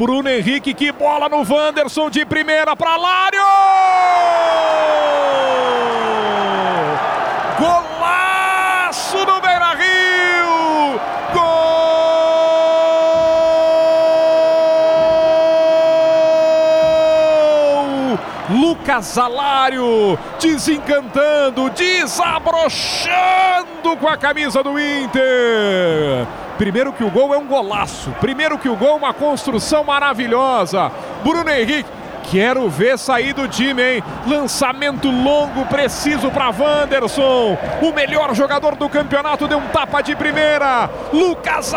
Bruno Henrique, que bola no Wanderson de primeira para Lário! Golaço no Beira Rio! Gol! Lucas Alário desencantando, desabrochando com a camisa do Inter. Primeiro que o gol é um golaço. Primeiro que o gol é uma construção maravilhosa. Bruno Henrique Quero ver sair do time, hein? Lançamento longo, preciso para Wanderson. O melhor jogador do campeonato deu um tapa de primeira. Lucas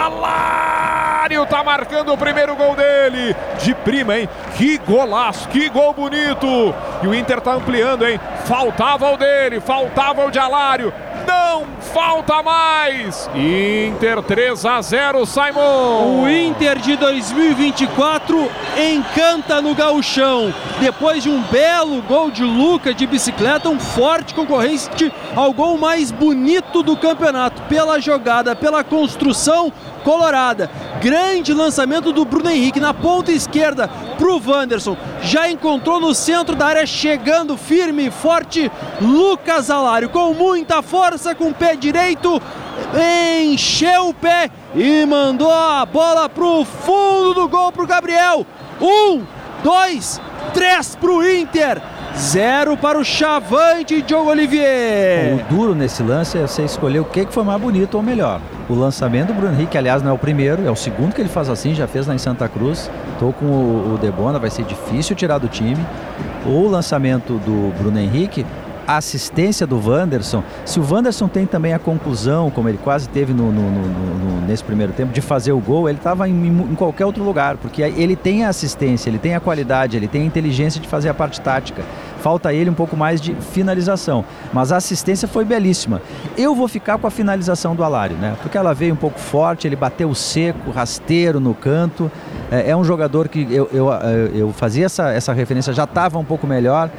Alário tá marcando o primeiro gol dele. De prima, hein? Que golaço, que gol bonito. E o Inter tá ampliando, hein? Faltava o dele, faltava o de Alário. Não falta mais. Inter 3 a 0, Simon. O Inter de 2024 encanta no gauchão. Depois de um belo gol de Luca de bicicleta, um forte concorrente ao gol mais bonito do campeonato. Pela jogada, pela construção colorada. Grande lançamento do Bruno Henrique na ponta esquerda para o Wanderson. Já encontrou no centro da área, chegando firme e forte, Lucas Alário com muita força, com o pé direito, encheu o pé e mandou a bola para o fundo do gol para o Gabriel. Um, dois, três para o Inter. Zero para o Chavante Diogo Olivier. O duro nesse lance é você escolher o que foi mais bonito ou melhor. O lançamento do Bruno Henrique, aliás, não é o primeiro, é o segundo que ele faz assim, já fez lá em Santa Cruz. Estou com o, Debona, vai ser difícil tirar do time. O lançamento do Bruno Henrique, a assistência do Wanderson, se o Wanderson tem também a conclusão, como ele quase teve no, no, no, nesse primeiro tempo, de fazer o gol, ele estava em, em, qualquer outro lugar, porque ele tem a assistência, ele tem a qualidade, ele tem a inteligência de fazer a parte tática. Falta ele um pouco mais de finalização, mas a assistência foi belíssima. Eu vou ficar com a finalização do Alário, né? Porque ela veio um pouco forte, ele bateu seco, rasteiro no canto. É, é um jogador que eu, eu, eu fazia essa, essa referência, já estava um pouco melhor.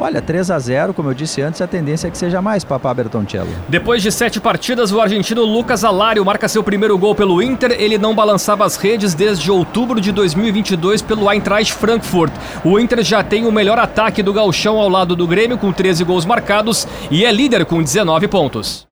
Olha, 3 a 0 como eu disse antes, a tendência é que seja mais, Papá Bertoncello. Depois de sete partidas, o argentino Lucas Alário marca seu primeiro gol pelo Inter. Ele não balançava as redes desde outubro de 2022 pelo Eintracht Frankfurt. O Inter já tem o melhor ataque do gauchão ao lado do Grêmio, com 13 gols marcados, e é líder com 19 pontos.